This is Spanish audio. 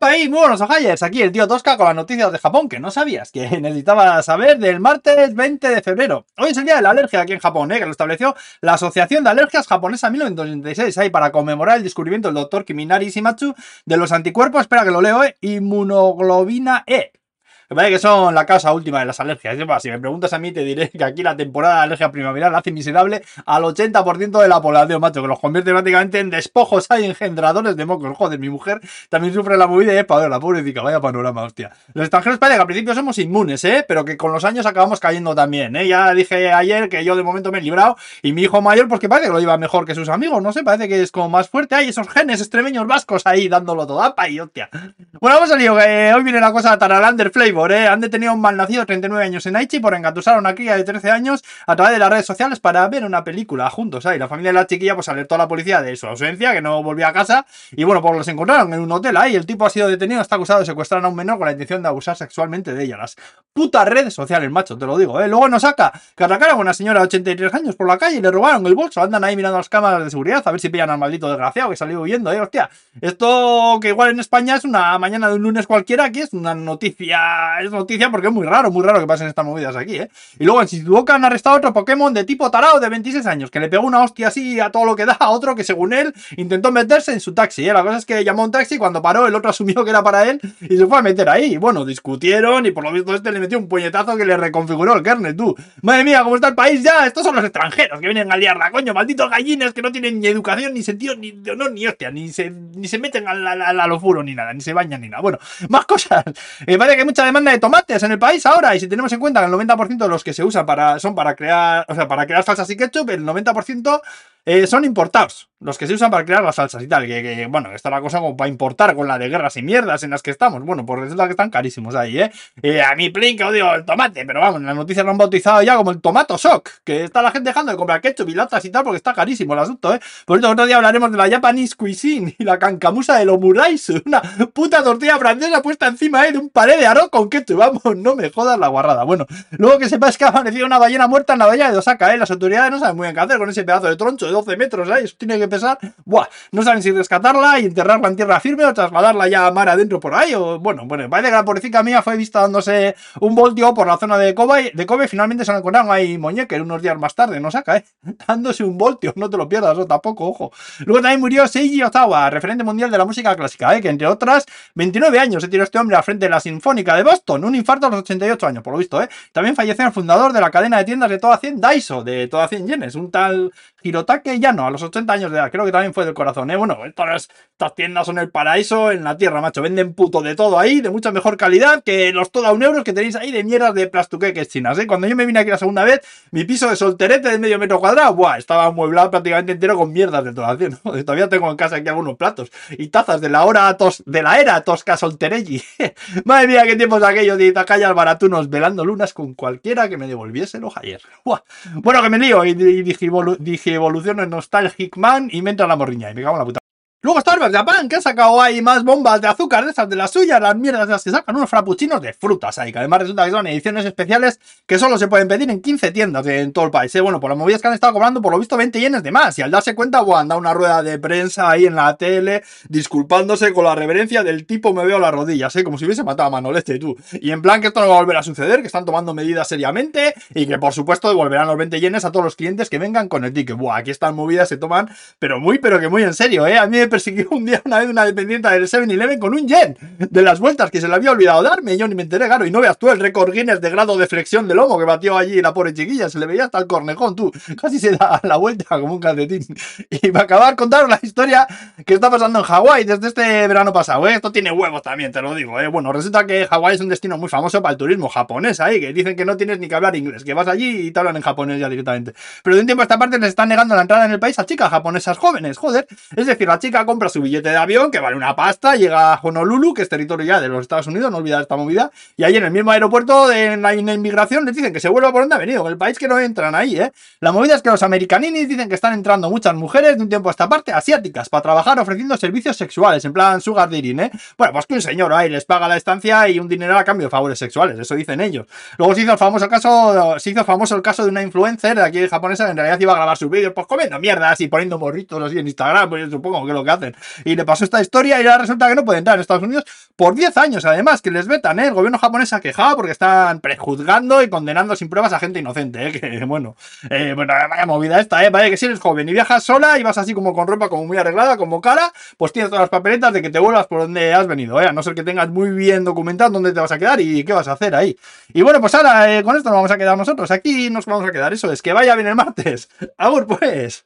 Buenos ojayers, aquí el tío Tosca con las noticias de Japón que no sabías que necesitaba saber del martes 20 de febrero. Hoy es el día de la alergia aquí en Japón, ¿eh? que lo estableció la Asociación de Alergias Japonesa 1986, ahí para conmemorar el descubrimiento del doctor Kiminari Shimatsu de los anticuerpos, espera que lo leo, ¿eh? inmunoglobina E. Me parece que son la causa última de las alergias. Si me preguntas a mí, te diré que aquí la temporada de alergia primaveral hace miserable al 80% de la población, macho, que los convierte prácticamente en despojos, hay engendradores de mocos. Joder, mi mujer también sufre la movida y es para la pobrecita, vaya panorama, hostia. Los extranjeros parece que al principio somos inmunes, ¿eh? Pero que con los años acabamos cayendo también, ¿eh? Ya dije ayer que yo de momento me he librado y mi hijo mayor, pues que parece que lo lleva mejor que sus amigos, no sé, parece que es como más fuerte. Hay esos genes extremeños vascos ahí dándolo todo, apa y hostia. Bueno, vamos al lío, que hoy viene la cosa Taralander Flavor. ¿Eh? Han detenido a un malnacido de 39 años en Aichi por engatusar a una cría de 13 años a través de las redes sociales para ver una película juntos. ahí. La familia de la chiquilla pues alertó a la policía de su ausencia, que no volvía a casa. Y bueno, pues los encontraron en un hotel ahí. El tipo ha sido detenido, está acusado de secuestrar a un menor con la intención de abusar sexualmente de ella. Las putas redes sociales, macho, te lo digo. ¿eh? Luego nos saca que atacaron a una señora de 83 años por la calle y le robaron el bolso. Andan ahí mirando las cámaras de seguridad a ver si pillan al maldito desgraciado que salió huyendo. ¿eh? Hostia, esto que igual en España es una mañana de un lunes cualquiera, aquí es una noticia, es noticia porque es muy raro, muy raro que pasen estas movidas aquí, ¿eh? Y luego en Shizuoka han arrestado a otro Pokémon de tipo tarao de 26 años, que le pegó una hostia así a todo lo que da a otro que según él intentó meterse en su taxi, ¿eh? La cosa es que llamó un taxi cuando paró el otro asumió que era para él y se fue a meter ahí. bueno, discutieron y por lo visto este le metió un puñetazo que le reconfiguró el kernel, tú. Madre mía, ¿cómo está el país ya? Estos son los extranjeros que vienen a liarla, coño, malditos gallines que no tienen ni educación, ni sentido, ni de honor, ni hostia, ni se, ni se meten a, la, furo ni nada, ni se bañan ni nada. Bueno, más cosas. Me parece que hay mucha demanda de tomates en el país ahora, y si tenemos en cuenta que el 90% de los que se usan para, son para crear, o sea, para crear salsas y ketchup, el 90% eh, son importados, los que se usan para crear las salsas y tal. Que, bueno, está la cosa como para importar con la de guerras y mierdas en las que estamos. Bueno, pues resulta que están carísimos ahí, ¿eh? eh a mi plin que odio el tomate, pero vamos, las noticias lo han bautizado ya como el tomato shock, que está la gente dejando de comprar ketchup y latas y tal porque está carísimo el asunto, ¿eh? Por eso otro día hablaremos de la Japanese cuisine y la cancamusa del omuraisu, una puta tortilla francesa puesta encima ¿eh? de un pared de arroz con ketchup. Vamos, no me jodas la guarrada. Bueno, luego que sepas que ha aparecido una ballena muerta en la bahía de Osaka, ¿eh? Las autoridades no saben muy bien qué hacer con ese pedazo de troncho 12 metros, ¿eh? Eso tiene que pesar. Buah, no saben si rescatarla y enterrarla en tierra firme o trasladarla ya a mar adentro por ahí. O bueno, bueno, parece que la pobrecita mía fue vista dándose un voltio por la zona de Kobe. De Kobe finalmente se la encontraron ahí Moñeque unos días más tarde, no saca, ¿eh? Dándose un voltio, no te lo pierdas, o tampoco, ojo. Luego también murió Seiji Ozawa, referente mundial de la música clásica, ¿eh? Que entre otras, 29 años se tiró este hombre al frente de la Sinfónica de Boston, un infarto a los 88 años, por lo visto, ¿eh? También falleció el fundador de la cadena de tiendas de toda 100 Daiso, de toda 100 yenes, un tal Hirotake Yano, a los 80 años de edad, creo que también fue del corazón, ¿eh? Bueno, estas, tiendas son el paraíso en la tierra, macho, venden puto de todo ahí, de mucha mejor calidad que los toda un euro que tenéis ahí de mierdas de plastuqueques chinas, ¿eh? Cuando yo me vine aquí la segunda vez, mi piso de solterete de medio metro cuadrado, buah, estaba amueblado prácticamente entero con mierdas de toda ¿no? Todavía tengo en casa aquí algunos platos y tazas de la hora de la era tosca solterelli. Madre mía, qué tiempos aquellos de Itacayas baratunos velando lunas con cualquiera que me devolviese los ayer. Bueno, que me lío y, dije, dije en Nostalgic Man y me la morriña y me cago en la puta. Luego Starbucks Japan, que ha sacado ahí más bombas de azúcar de esas de las suyas, las mierdas de las que sacan unos frappuccinos de frutas ahí, que además resulta que son ediciones especiales que solo se pueden pedir en 15 tiendas en todo el país. ¿eh? Bueno, por las movidas que han estado cobrando, por lo visto 20 yenes de más. Y al darse cuenta, bueno, han dado una rueda de prensa ahí en la tele, disculpándose con la reverencia del tipo me veo las rodillas, ¿eh? como si hubiese matado a Manolete tú. Y en plan que esto no va a volver a suceder, que están tomando medidas seriamente y que por supuesto devolverán los 20 yenes a todos los clientes que vengan con el ticket. Buah, aquí estas movidas se toman, pero muy, pero que muy en serio, ¿eh? A mí me persiguió un día una vez una dependiente del 7-Eleven con un yen de las vueltas que se le había olvidado darme. yo ni me enteré, claro. Y no veas tú el récord Guinness de grado de flexión de lomo que batió allí la pobre chiquilla. Se le veía hasta el cornejón, tú. Casi se da la vuelta como un calcetín. Y va a acabar contar la historia que está pasando en Hawái desde este verano pasado. ¿eh? Esto tiene huevos también, te lo digo. ¿eh? Bueno, resulta que Hawái es un destino muy famoso para el turismo japonés ahí, que dicen que no tienes ni que hablar inglés, que vas allí y te hablan en japonés ya directamente. Pero de un tiempo a esta parte les están negando la entrada en el país a chicas japonesas jóvenes, joder. Es decir, la chica compra su billete de avión, que vale una pasta, llega a Honolulu, que es territorio ya de los Estados Unidos, no olvidar esta movida, y ahí en el mismo aeropuerto de la, inmigración les dicen que se vuelva por donde ha venido, en el país que no entran ahí, ¿eh? La movida es que los americaninis dicen que están entrando muchas mujeres de un tiempo a esta parte, asiáticas, para trabajar ofreciendo servicios sexuales, en plan sugar dating, ¿eh? Bueno, pues que un señor ahí les paga la estancia y un dinero a cambio de favores sexuales, eso dicen ellos. Luego se hizo el famoso caso, se hizo famoso el caso de una influencer de aquí japonesa que en realidad iba a grabar sus vídeos, pues comiendo mierdas y poniendo morritos así en Instagram, pues supongo que lo que hacen. Y le pasó esta historia y ahora resulta que no puede entrar en Estados Unidos por 10 años, además, que les vetan, ¿eh? El gobierno japonés ha quejado porque están prejuzgando y condenando sin pruebas a gente inocente, ¿eh? Que, bueno, eh, bueno, vaya movida esta, ¿eh? Vaya que si eres joven y viajas sola y vas así como con ropa como muy arreglada, como cara, pues tienes todas las papeletas de que te vuelvas por donde has venido, ¿eh? A no ser que tengas muy bien documentado dónde te vas a quedar y qué vas a hacer ahí. Y bueno, pues ahora eh, con esto nos vamos a quedar nosotros. Aquí nos vamos a quedar. Eso es, que vaya bien el martes. Agur, pues.